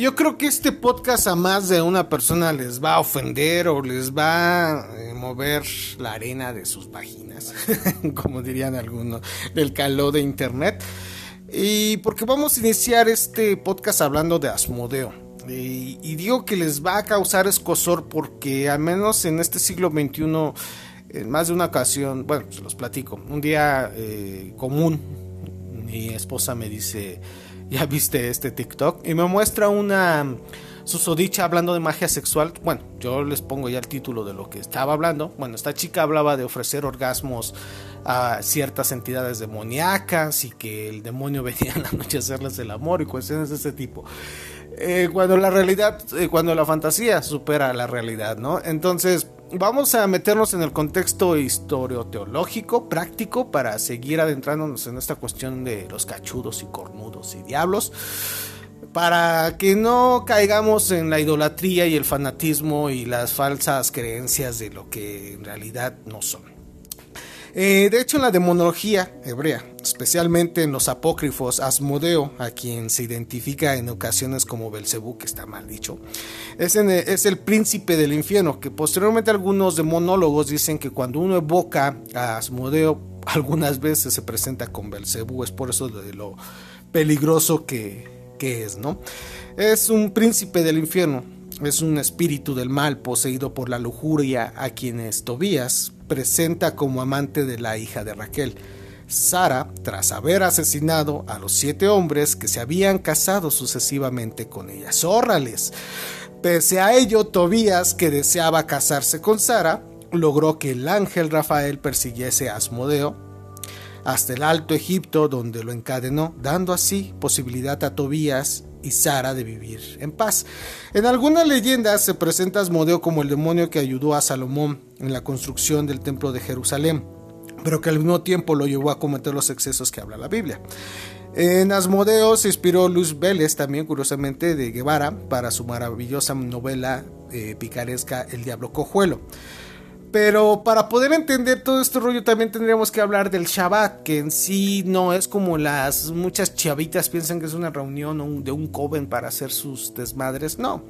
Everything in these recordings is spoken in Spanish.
Yo creo que este podcast a más de una persona les va a ofender o les va a eh, mover la arena de sus páginas, como dirían algunos, del calor de internet. Y porque vamos a iniciar este podcast hablando de Asmodeo. Y, digo que les va a causar escosor porque al menos en este siglo XXI, en más de una ocasión, bueno, se los platico, un día eh, común, mi esposa me dice, ¿ya viste este TikTok? Y me muestra una susodicha hablando de magia sexual. Bueno, yo les pongo ya el título de lo que estaba hablando. Bueno, esta chica hablaba de ofrecer orgasmos a ciertas entidades demoníacas y que el demonio venía en la noche a hacerles el amor y cuestiones de ese tipo. Eh, cuando la realidad, eh, cuando la fantasía supera la realidad, ¿no? Entonces, vamos a meternos en el contexto historioteológico, práctico, para seguir adentrándonos en esta cuestión de los cachudos y cornudos y diablos, para que no caigamos en la idolatría y el fanatismo y las falsas creencias de lo que en realidad no son. Eh, de hecho, en la demonología hebrea, especialmente en los apócrifos, Asmodeo, a quien se identifica en ocasiones como Belcebú, que está mal dicho, es, el príncipe del infierno, que posteriormente algunos demonólogos dicen que cuando uno evoca a Asmodeo, algunas veces se presenta con Belcebú, es por eso de lo peligroso que, que es, ¿no? Es un príncipe del infierno, es un espíritu del mal poseído por la lujuria a quienes Tobías presenta como amante de la hija de Raquel. Sara, tras haber asesinado a los siete hombres que se habían casado sucesivamente con ella. ¡Zórrales! Pese a ello, Tobías, que deseaba casarse con Sara, logró que el ángel Rafael persiguiese a Asmodeo hasta el Alto Egipto, donde lo encadenó, dando así posibilidad a Tobías y Sara de vivir en paz. En algunas leyendas se presenta Asmodeo como el demonio que ayudó a Salomón en la construcción del templo de Jerusalén, pero que al mismo tiempo lo llevó a cometer los excesos que habla la Biblia. En Asmodeo se inspiró Luis Vélez, también curiosamente de Guevara, para su maravillosa novela eh, picaresca El Diablo Cojuelo. Pero para poder entender todo este rollo también tendríamos que hablar del Shabbat, que en sí no es como las muchas chavitas piensan que es una reunión de un coven para hacer sus desmadres. No.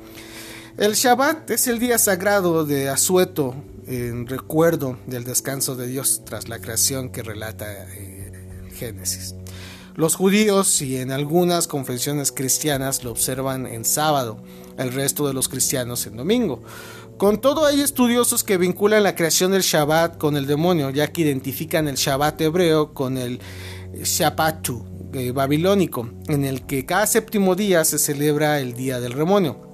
El Shabbat es el día sagrado de Asueto en recuerdo del descanso de Dios tras la creación que relata eh, Génesis. Los judíos y en algunas confesiones cristianas lo observan en sábado, el resto de los cristianos en domingo. Con todo hay estudiosos que vinculan la creación del Shabbat con el demonio, ya que identifican el Shabbat hebreo con el Shabbatu eh, babilónico, en el que cada séptimo día se celebra el día del demonio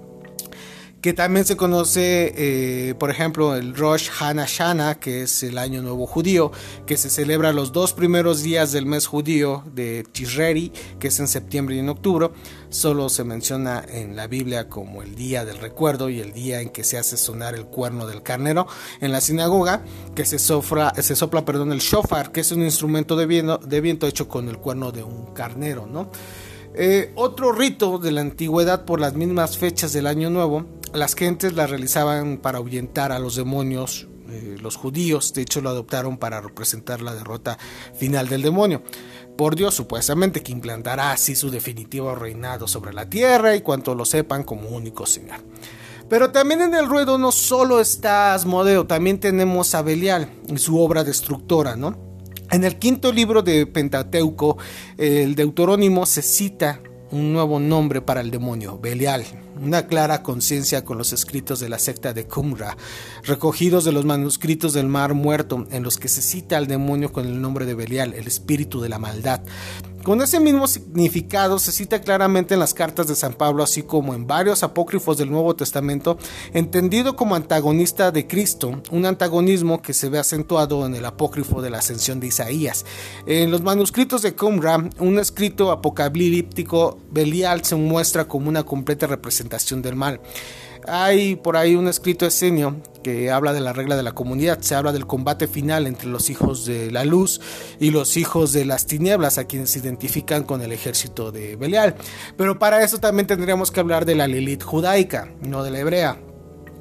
que también se conoce, eh, por ejemplo, el Rosh Hashanah, que es el Año Nuevo Judío, que se celebra los dos primeros días del mes judío de Tishreri, que es en septiembre y en octubre. Solo se menciona en la Biblia como el día del recuerdo y el día en que se hace sonar el cuerno del carnero en la sinagoga, que se, sopla, se sopla perdón, el shofar, que es un instrumento de viento, de viento hecho con el cuerno de un carnero, ¿no? Eh, otro rito de la antigüedad por las mismas fechas del Año Nuevo, las gentes la realizaban para ahuyentar a los demonios, eh, los judíos de hecho lo adoptaron para representar la derrota final del demonio. Por Dios, supuestamente, que implantará así su definitivo reinado sobre la tierra y cuanto lo sepan como único Señor. Pero también en el ruedo no solo está Asmodeo, también tenemos a Belial y su obra destructora, ¿no? En el quinto libro de Pentateuco, el Deuterónimo se cita un nuevo nombre para el demonio, Belial, una clara conciencia con los escritos de la secta de Qumra, recogidos de los manuscritos del Mar Muerto, en los que se cita al demonio con el nombre de Belial, el espíritu de la maldad. Con ese mismo significado se cita claramente en las cartas de San Pablo, así como en varios apócrifos del Nuevo Testamento, entendido como antagonista de Cristo, un antagonismo que se ve acentuado en el apócrifo de la ascensión de Isaías. En los manuscritos de Qumran, un escrito apocalíptico, Belial se muestra como una completa representación del mal. Hay por ahí un escrito esenio que habla de la regla de la comunidad, se habla del combate final entre los hijos de la luz y los hijos de las tinieblas, a quienes se identifican con el ejército de Belial. Pero para eso también tendríamos que hablar de la Lilith judaica, no de la hebrea.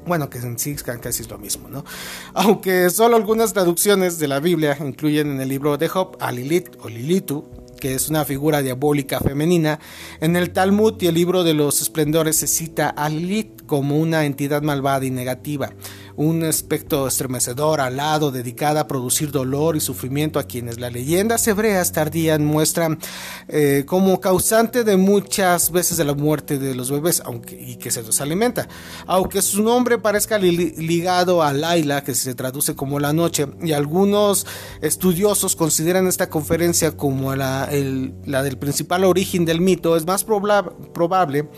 Bueno, que en sí casi es lo mismo, ¿no? Aunque solo algunas traducciones de la Biblia incluyen en el libro de Job a Lilith o Lilitu, es una figura diabólica femenina. En el Talmud y el libro de los esplendores se cita a Lilith como una entidad malvada y negativa un aspecto estremecedor, alado, dedicada a producir dolor y sufrimiento a quienes las leyendas hebreas tardías muestran eh, como causante de muchas veces de la muerte de los bebés aunque, y que se los alimenta. Aunque su nombre parezca ligado a Laila, que se traduce como la noche, y algunos estudiosos consideran esta conferencia como la del principal origen del mito, es más probable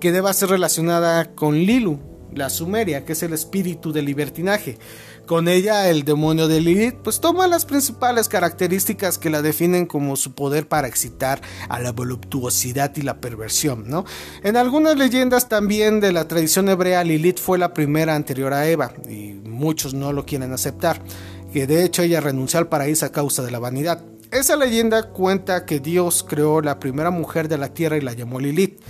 que deba ser relacionada con Lilu, la Sumeria, que es el espíritu del libertinaje. Con ella el demonio de Lilith pues toma las principales características que la definen como su poder para excitar a la voluptuosidad y la perversión, ¿no? En algunas leyendas también de la tradición hebrea Lilith fue la primera anterior a Eva y muchos no lo quieren aceptar, que de hecho ella renunció al paraíso a causa de la vanidad. Esa leyenda cuenta que Dios creó la primera mujer de la tierra y la llamó Lilith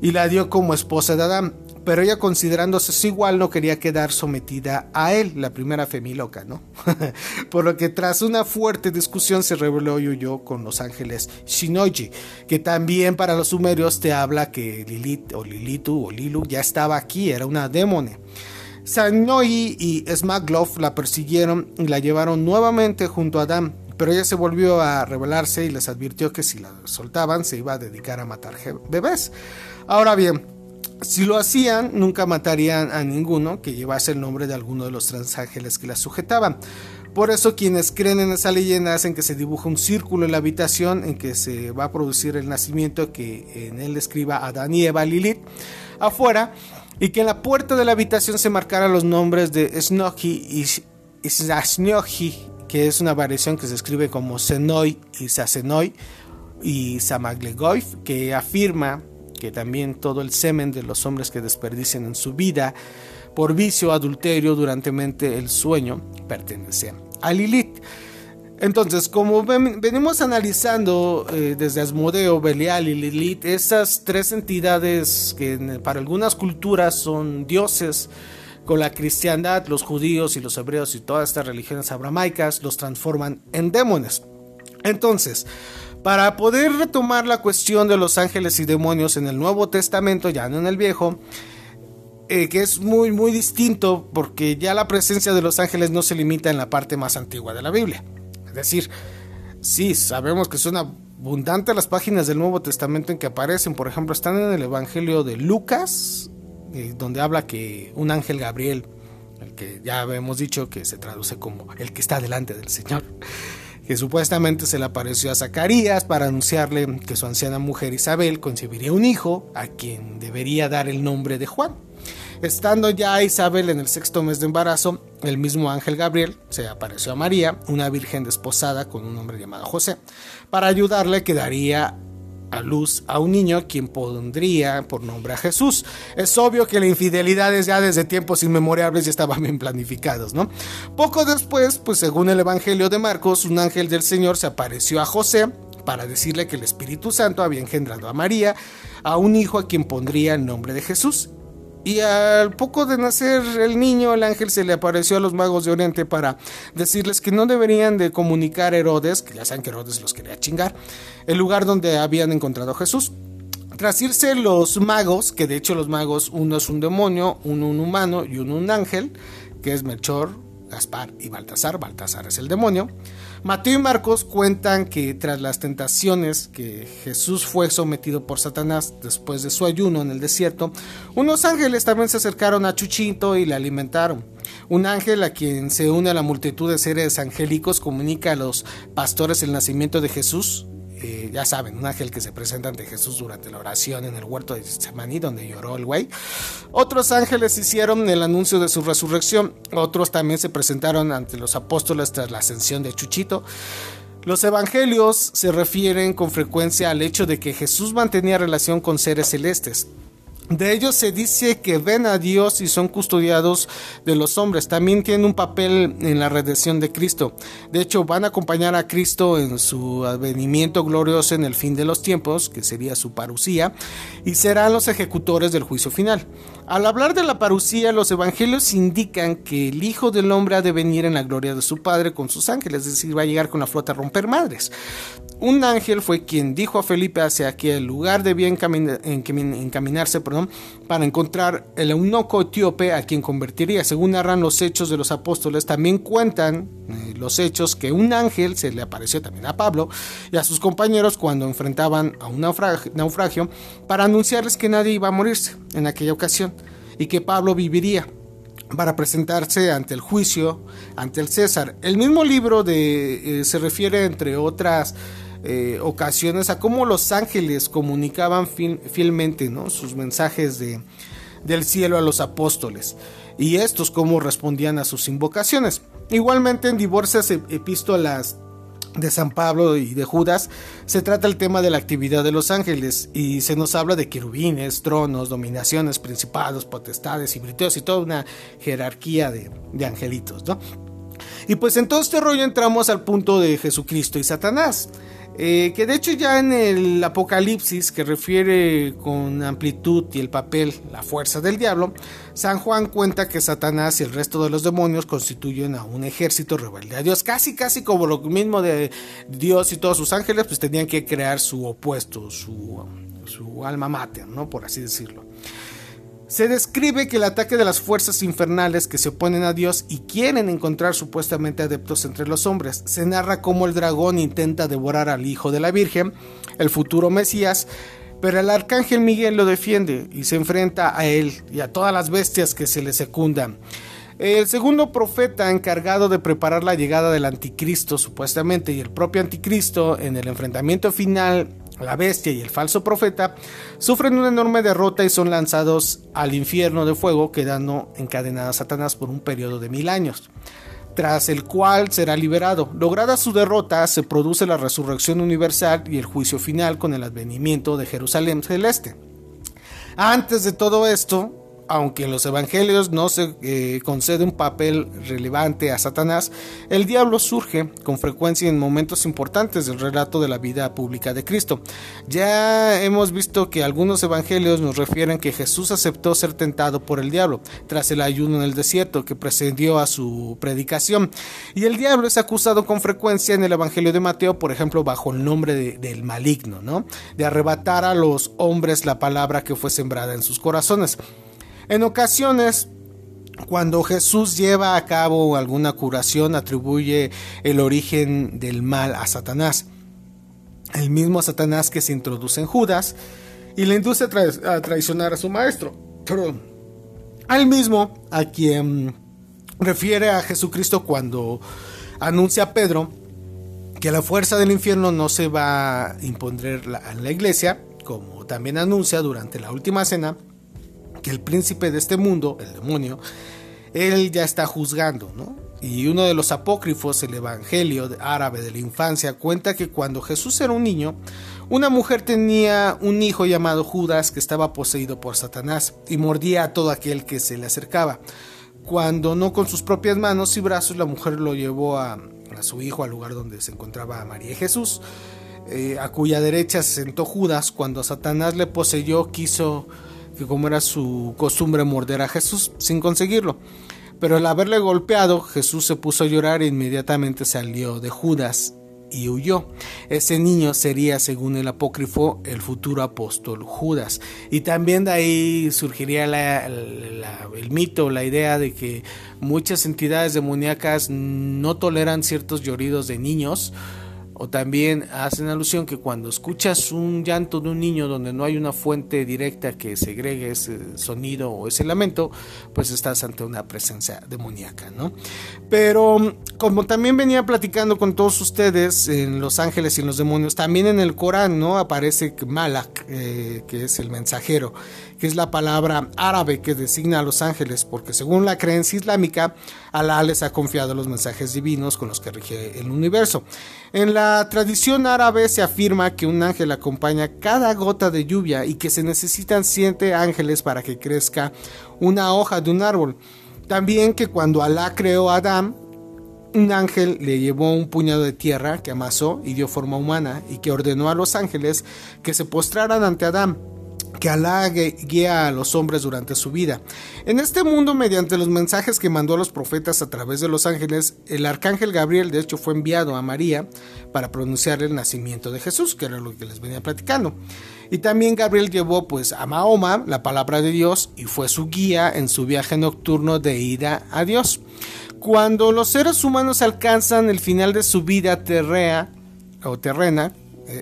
y la dio como esposa de Adán pero ella considerándose igual no quería quedar sometida a él, la primera femiloca, ¿no? Por lo que tras una fuerte discusión se reveló Yuyo con los ángeles Shinoji, que también para los sumerios te habla que Lilith o Lilitu o Lilu ya estaba aquí, era una demone. Sanoi y Smaglov la persiguieron y la llevaron nuevamente junto a Adam, pero ella se volvió a rebelarse y les advirtió que si la soltaban se iba a dedicar a matar bebés. Ahora bien, si lo hacían, nunca matarían a ninguno que llevase el nombre de alguno de los transángeles que la sujetaban. Por eso quienes creen en esa leyenda hacen que se dibuja un círculo en la habitación en que se va a producir el nacimiento que en él escriba Adán y Eva Lilith afuera y que en la puerta de la habitación se marcaran los nombres de Snoji y Sasnioji, que es una variación que se escribe como Senoi y Sasenoi y Samaglegoif, que afirma que también todo el semen de los hombres que desperdician en su vida por vicio, adulterio, durante el sueño, pertenece a Lilith. Entonces, como venimos analizando eh, desde Asmodeo, Belial y Lilith, esas tres entidades que para algunas culturas son dioses, con la cristiandad, los judíos y los hebreos y todas estas religiones abramaicas los transforman en demonios. Entonces, para poder retomar la cuestión de los ángeles y demonios en el Nuevo Testamento, ya no en el Viejo, eh, que es muy muy distinto porque ya la presencia de los ángeles no se limita en la parte más antigua de la Biblia. Es decir, sí, sabemos que son abundantes las páginas del Nuevo Testamento en que aparecen, por ejemplo, están en el Evangelio de Lucas, eh, donde habla que un ángel Gabriel, el que ya hemos dicho que se traduce como el que está delante del Señor, que supuestamente se le apareció a Zacarías para anunciarle que su anciana mujer Isabel concebiría un hijo a quien debería dar el nombre de Juan. Estando ya Isabel en el sexto mes de embarazo, el mismo ángel Gabriel se apareció a María, una virgen desposada con un hombre llamado José, para ayudarle que daría a luz a un niño quien pondría por nombre a Jesús. Es obvio que la infidelidad ya desde tiempos inmemorables ya estaban bien planificados, ¿no? Poco después, pues según el Evangelio de Marcos, un ángel del Señor se apareció a José para decirle que el Espíritu Santo había engendrado a María, a un hijo a quien pondría el nombre de Jesús. Y al poco de nacer el niño, el ángel se le apareció a los magos de Oriente para decirles que no deberían de comunicar a Herodes, que ya saben que Herodes los quería chingar, el lugar donde habían encontrado a Jesús. Tras irse los magos, que de hecho los magos, uno es un demonio, uno un humano y uno un ángel, que es Melchor, Gaspar y Baltasar. Baltasar es el demonio. Mateo y Marcos cuentan que tras las tentaciones que Jesús fue sometido por Satanás después de su ayuno en el desierto, unos ángeles también se acercaron a Chuchito y le alimentaron. Un ángel a quien se une a la multitud de seres angélicos comunica a los pastores el nacimiento de Jesús eh, ya saben, un ángel que se presenta ante Jesús durante la oración en el huerto de Getsemaní, donde lloró el güey. Otros ángeles hicieron el anuncio de su resurrección, otros también se presentaron ante los apóstoles tras la ascensión de Chuchito. Los evangelios se refieren con frecuencia al hecho de que Jesús mantenía relación con seres celestes, de ellos se dice que ven a Dios y son custodiados de los hombres. También tienen un papel en la redención de Cristo. De hecho, van a acompañar a Cristo en su advenimiento glorioso en el fin de los tiempos, que sería su parucía, y serán los ejecutores del juicio final. Al hablar de la parucía, los evangelios indican que el Hijo del Hombre ha de venir en la gloria de su Padre con sus ángeles, es decir, va a llegar con la flota a romper madres. un ángel fue quien dijo a Felipe hacia qué lugar debía encaminarse perdón, para encontrar el eunuco etíope a quien convertiría. Según narran los hechos de los apóstoles, también cuentan los hechos que un ángel se le apareció también a Pablo y a sus compañeros cuando enfrentaban a un naufragio para anunciarles que nadie iba a morirse en aquella ocasión y que Pablo viviría para presentarse ante el juicio, ante el César. El mismo libro de, eh, se refiere, entre otras eh, ocasiones, a cómo los ángeles comunicaban fielmente sus mensajes de, del cielo a los apóstoles y estos cómo respondían a sus invocaciones. Igualmente en diversas epístolas de San Pablo y de Judas, se trata el tema de la actividad de los ángeles y se nos habla de querubines, tronos, dominaciones, principados, potestades y briteos y toda una jerarquía de, angelitos, ¿no? Y pues en todo este rollo entramos al punto de Jesucristo y Satanás. Eh, que de hecho ya en el Apocalipsis, que refiere con amplitud y el papel, la fuerza del diablo, San Juan cuenta que Satanás y el resto de los demonios constituyen a un ejército rebelde a Dios, casi casi como lo mismo de Dios y todos sus ángeles, pues tenían que crear su opuesto, su, su alma mater, ¿no? Por así decirlo. Se describe que el ataque de las fuerzas infernales que se oponen a Dios y quieren encontrar supuestamente adeptos entre los hombres. Se narra cómo el dragón intenta devorar al hijo de la Virgen, el futuro Mesías, pero el arcángel Miguel lo defiende y se enfrenta a él y a todas las bestias que se le secundan. El segundo profeta encargado de preparar la llegada del anticristo supuestamente y el propio anticristo en el enfrentamiento final la bestia y el falso profeta sufren una enorme derrota y son lanzados al infierno de fuego, quedando encadenados a Satanás por un periodo de mil años, tras el cual será liberado. Lograda su derrota, se produce la resurrección universal y el juicio final con el advenimiento de Jerusalén celeste. Antes de todo esto, aunque en los evangelios no se eh, concede un papel relevante a Satanás, el diablo surge con frecuencia en momentos importantes del relato de la vida pública de Cristo. Ya hemos visto que algunos evangelios nos refieren que Jesús aceptó ser tentado por el diablo tras el ayuno en el desierto que precedió a su predicación. Y el diablo es acusado con frecuencia en el evangelio de Mateo, por ejemplo, bajo el nombre del maligno, ¿no? De arrebatar a los hombres la palabra que fue sembrada en sus corazones. En ocasiones, cuando Jesús lleva a cabo alguna curación, atribuye el origen del mal a Satanás. El mismo Satanás que se introduce en Judas y le induce a, traicionar a su maestro. Pero al mismo a quien refiere a Jesucristo cuando anuncia a Pedro que la fuerza del infierno no se va a imponer en la iglesia, como también anuncia durante la última cena el príncipe de este mundo, el demonio, él ya está juzgando, ¿no? Y uno de los apócrifos, el Evangelio árabe de la infancia, cuenta que cuando Jesús era un niño, una mujer tenía un hijo llamado Judas que estaba poseído por Satanás y mordía a todo aquel que se le acercaba. Cuando no con sus propias manos y brazos, la mujer lo llevó a, su hijo al lugar donde se encontraba María y Jesús, eh, a cuya derecha se sentó Judas. Cuando Satanás le poseyó, quiso que como era su costumbre morder a Jesús sin conseguirlo. Pero al haberle golpeado, Jesús se puso a llorar e inmediatamente salió de Judas y huyó. Ese niño sería, según el apócrifo, el futuro apóstol Judas. Y también de ahí surgiría el mito, la idea de que muchas entidades demoníacas no toleran ciertos lloridos de niños o también hacen alusión que cuando escuchas un llanto de un niño donde no hay una fuente directa que segregue ese sonido o ese lamento, pues estás ante una presencia demoníaca, ¿no? Pero como también venía platicando con todos ustedes en Los Ángeles y en los Demonios, también en el Corán, ¿no? Aparece Malak, eh, que es el mensajero que es la palabra árabe que designa a los ángeles, porque según la creencia islámica, Alá les ha confiado los mensajes divinos con los que rige el universo. En la tradición árabe se afirma que un ángel acompaña cada gota de lluvia y que se necesitan siete ángeles para que crezca una hoja de un árbol. También que cuando Alá creó a Adán, un ángel le llevó un puñado de tierra que amasó y dio forma humana y que ordenó a los ángeles que se postraran ante Adán que Alá guía a los hombres durante su vida. En este mundo, mediante los mensajes que mandó a los profetas a través de los ángeles, el arcángel Gabriel de hecho fue enviado a María para pronunciar el nacimiento de Jesús, que era lo que les venía platicando. Y también Gabriel llevó pues a Mahoma la palabra de Dios y fue su guía en su viaje nocturno de ida a Dios. Cuando los seres humanos alcanzan el final de su vida terrea o terrena,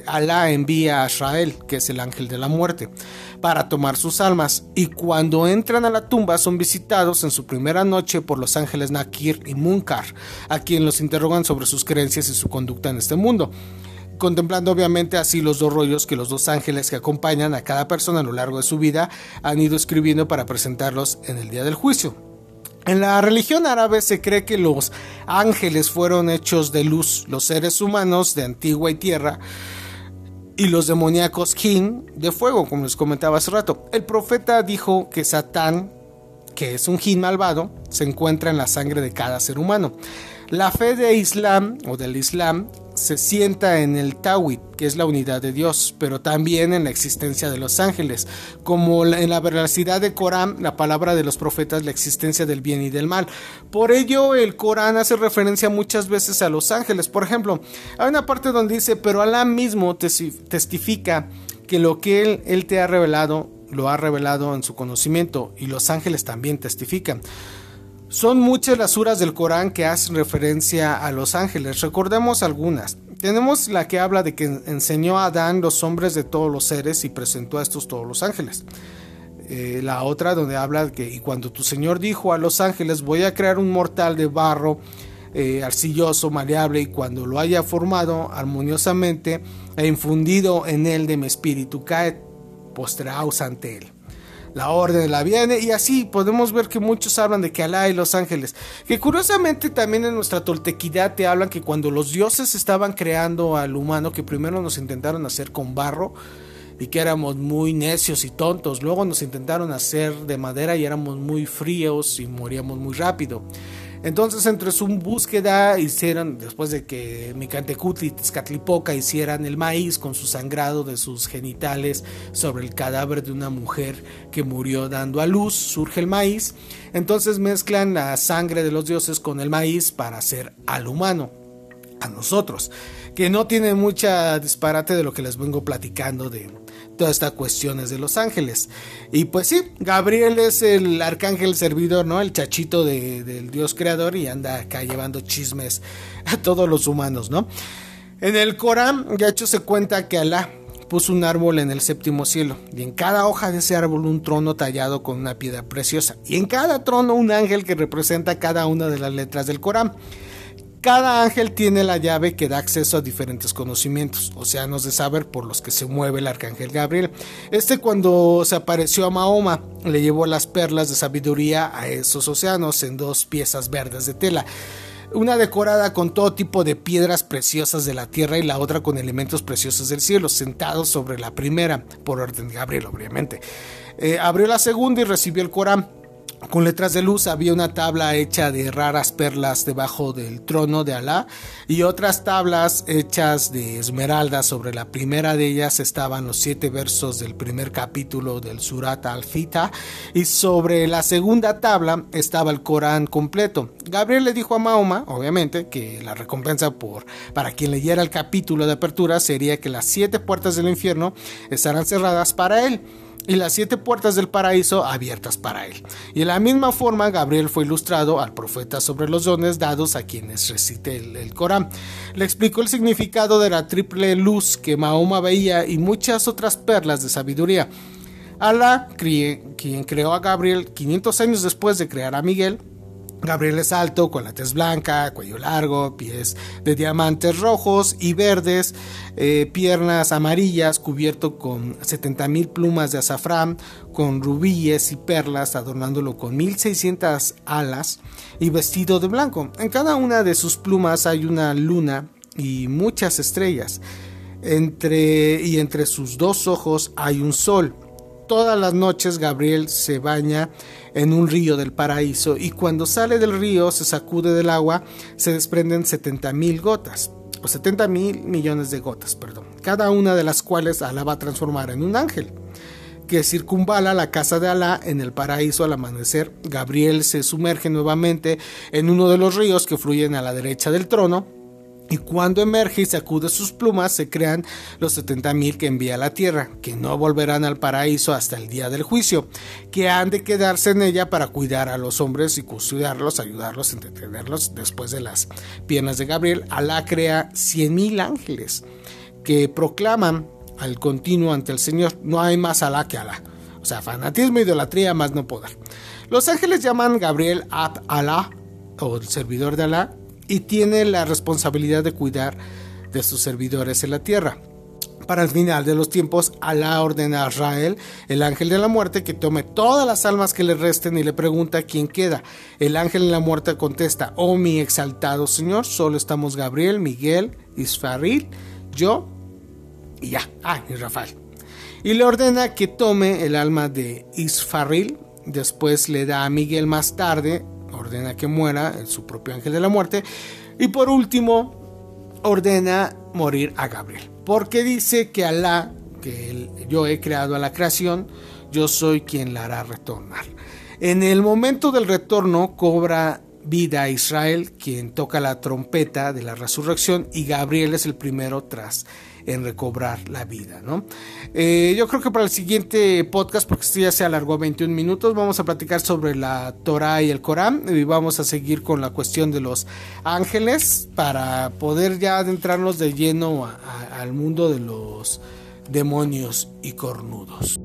Alá envía a Israel, que es el ángel de la muerte, para tomar sus almas, y cuando entran a la tumba son visitados en su primera noche por los ángeles Nakir y Munkar, a quien los interrogan sobre sus creencias y su conducta en este mundo contemplando obviamente así los dos rollos que los dos ángeles que acompañan a cada persona a lo largo de su vida han ido escribiendo para presentarlos en el día del juicio. En la religión árabe se cree que los ángeles fueron hechos de luz, los seres humanos de antigua y tierra, y los demoníacos jin de fuego, como les comentaba hace rato. El profeta dijo que Satán, que es un jin malvado, se encuentra en la sangre de cada ser humano. La fe de Islam o del Islam se sienta en el Tawhid, que es la unidad de Dios, pero también en la existencia de los ángeles, como en la veracidad de Corán, la palabra de los profetas, la existencia del bien y del mal. Por ello, el Corán hace referencia muchas veces a los ángeles. Por ejemplo, hay una parte donde dice, pero Alá mismo testifica que lo que él, él te ha revelado, lo ha revelado en su conocimiento, y los ángeles también testifican. Son muchas las suras del Corán que hacen referencia a los ángeles. Recordemos algunas. Tenemos la que habla de que enseñó a Adán los hombres de todos los seres y presentó a estos todos los ángeles. Eh, la otra donde habla de que y cuando tu Señor dijo a los ángeles voy a crear un mortal de barro eh, arcilloso, maleable y cuando lo haya formado armoniosamente e infundido en él de mi espíritu cae postraos ante él la orden la viene y así podemos ver que muchos hablan de que Alá y los ángeles, que curiosamente también en nuestra toltequidad te hablan que cuando los dioses estaban creando al humano, que primero nos intentaron hacer con barro, y que éramos muy necios y tontos. Luego nos intentaron hacer de madera y éramos muy fríos y moríamos muy rápido. Entonces, entre su búsqueda, hicieron, después de que Micantecutli y Tezcatlipoca hicieran el maíz con su sangrado de sus genitales sobre el cadáver de una mujer que murió dando a luz, surge el maíz. Entonces mezclan la sangre de los dioses con el maíz para hacer al humano, a nosotros, que no tiene mucha disparate de lo que les vengo platicando de, todas estas cuestiones de los ángeles. Y pues sí, Gabriel es el arcángel servidor, ¿no? El chachito del Dios creador y anda acá llevando chismes a todos los humanos, ¿no? En el Corán, de hecho, se cuenta que Alá puso un árbol en el séptimo cielo y en cada hoja de ese árbol un trono tallado con una piedra preciosa y en cada trono un ángel que representa cada una de las letras del Corán. Cada ángel tiene la llave que da acceso a diferentes conocimientos, océanos de saber por los que se mueve el arcángel Gabriel. Este cuando se apareció a Mahoma le llevó las perlas de sabiduría a esos océanos en dos piezas verdes de tela una decorada con todo tipo de piedras preciosas de la tierra y la otra con elementos preciosos del cielo, sentados sobre la primera, por orden de Gabriel, obviamente. Eh, abrió la segunda y recibió el Corán. Con letras de luz había una tabla hecha de raras perlas debajo del trono de Alá y otras tablas hechas de esmeraldas. Sobre la primera de ellas estaban los siete versos del primer capítulo del Surat al-Fita y sobre la segunda tabla estaba el Corán completo. Gabriel le dijo a Mahoma, obviamente, que la recompensa por para quien leyera el capítulo de apertura sería que las siete puertas del infierno estarán cerradas para él y las siete puertas del paraíso abiertas para él. Y de la misma forma, Gabriel fue ilustrado al profeta sobre los dones dados a quienes recite el, Corán. Le explicó el significado de la triple luz que Mahoma veía y muchas otras perlas de sabiduría. Alá, quien creó a Gabriel 500 años después de crear a Miguel, Gabriel es alto, con la tez blanca, cuello largo, pies de diamantes rojos y verdes, eh, piernas amarillas, cubierto con 70.000 plumas de azafrán, con rubíes y perlas, adornándolo con 1.600 alas y vestido de blanco. En cada una de sus plumas hay una luna y muchas estrellas. Entre, y entre sus dos ojos hay un sol. Todas las noches Gabriel se baña en un río del paraíso y cuando sale del río se sacude del agua, se desprenden 70 mil gotas, o 70 mil millones de gotas, perdón, cada una de las cuales Alá va a transformar en un ángel que circunvala la casa de Alá en el paraíso al amanecer. Gabriel se sumerge nuevamente en uno de los ríos que fluyen a la derecha del trono. Y cuando emerge y sacude sus plumas, se crean los 70.000 que envía a la tierra, que no volverán al paraíso hasta el día del juicio, que han de quedarse en ella para cuidar a los hombres y custodiarlos, ayudarlos, entretenerlos. Después de las piernas de Gabriel, Alá crea 100.000 ángeles que proclaman al continuo ante el Señor. No hay más Alá que Alá. O sea, fanatismo, idolatría, más no poder. Los ángeles llaman Gabriel Ab Alá, o el servidor de Alá, y tiene la responsabilidad de cuidar de sus servidores en la tierra. Para el final de los tiempos, Alá ordena a Israel, el ángel de la muerte, que tome todas las almas que le resten y le pregunta quién queda. El ángel de la muerte contesta, oh mi exaltado Señor, solo estamos Gabriel, Miguel, Isfaril, yo y ya. Ah, y Rafael. Y le ordena que tome el alma de Isfaril. Después le da a Miguel más tarde. Ordena que muera, su propio ángel de la muerte. Y por último, ordena morir a Gabriel. Porque dice que Alá, que yo he creado a la creación, yo soy quien la hará retornar. En el momento del retorno cobra vida a Israel, quien toca la trompeta de la resurrección, y Gabriel es el primero tras en recobrar la vida, ¿no? Eh, yo creo que para el siguiente podcast, porque esto ya se alargó 21 minutos, vamos a platicar sobre la Torah y el Corán y vamos a seguir con la cuestión de los ángeles para poder ya adentrarnos de lleno al mundo de los demonios y cornudos.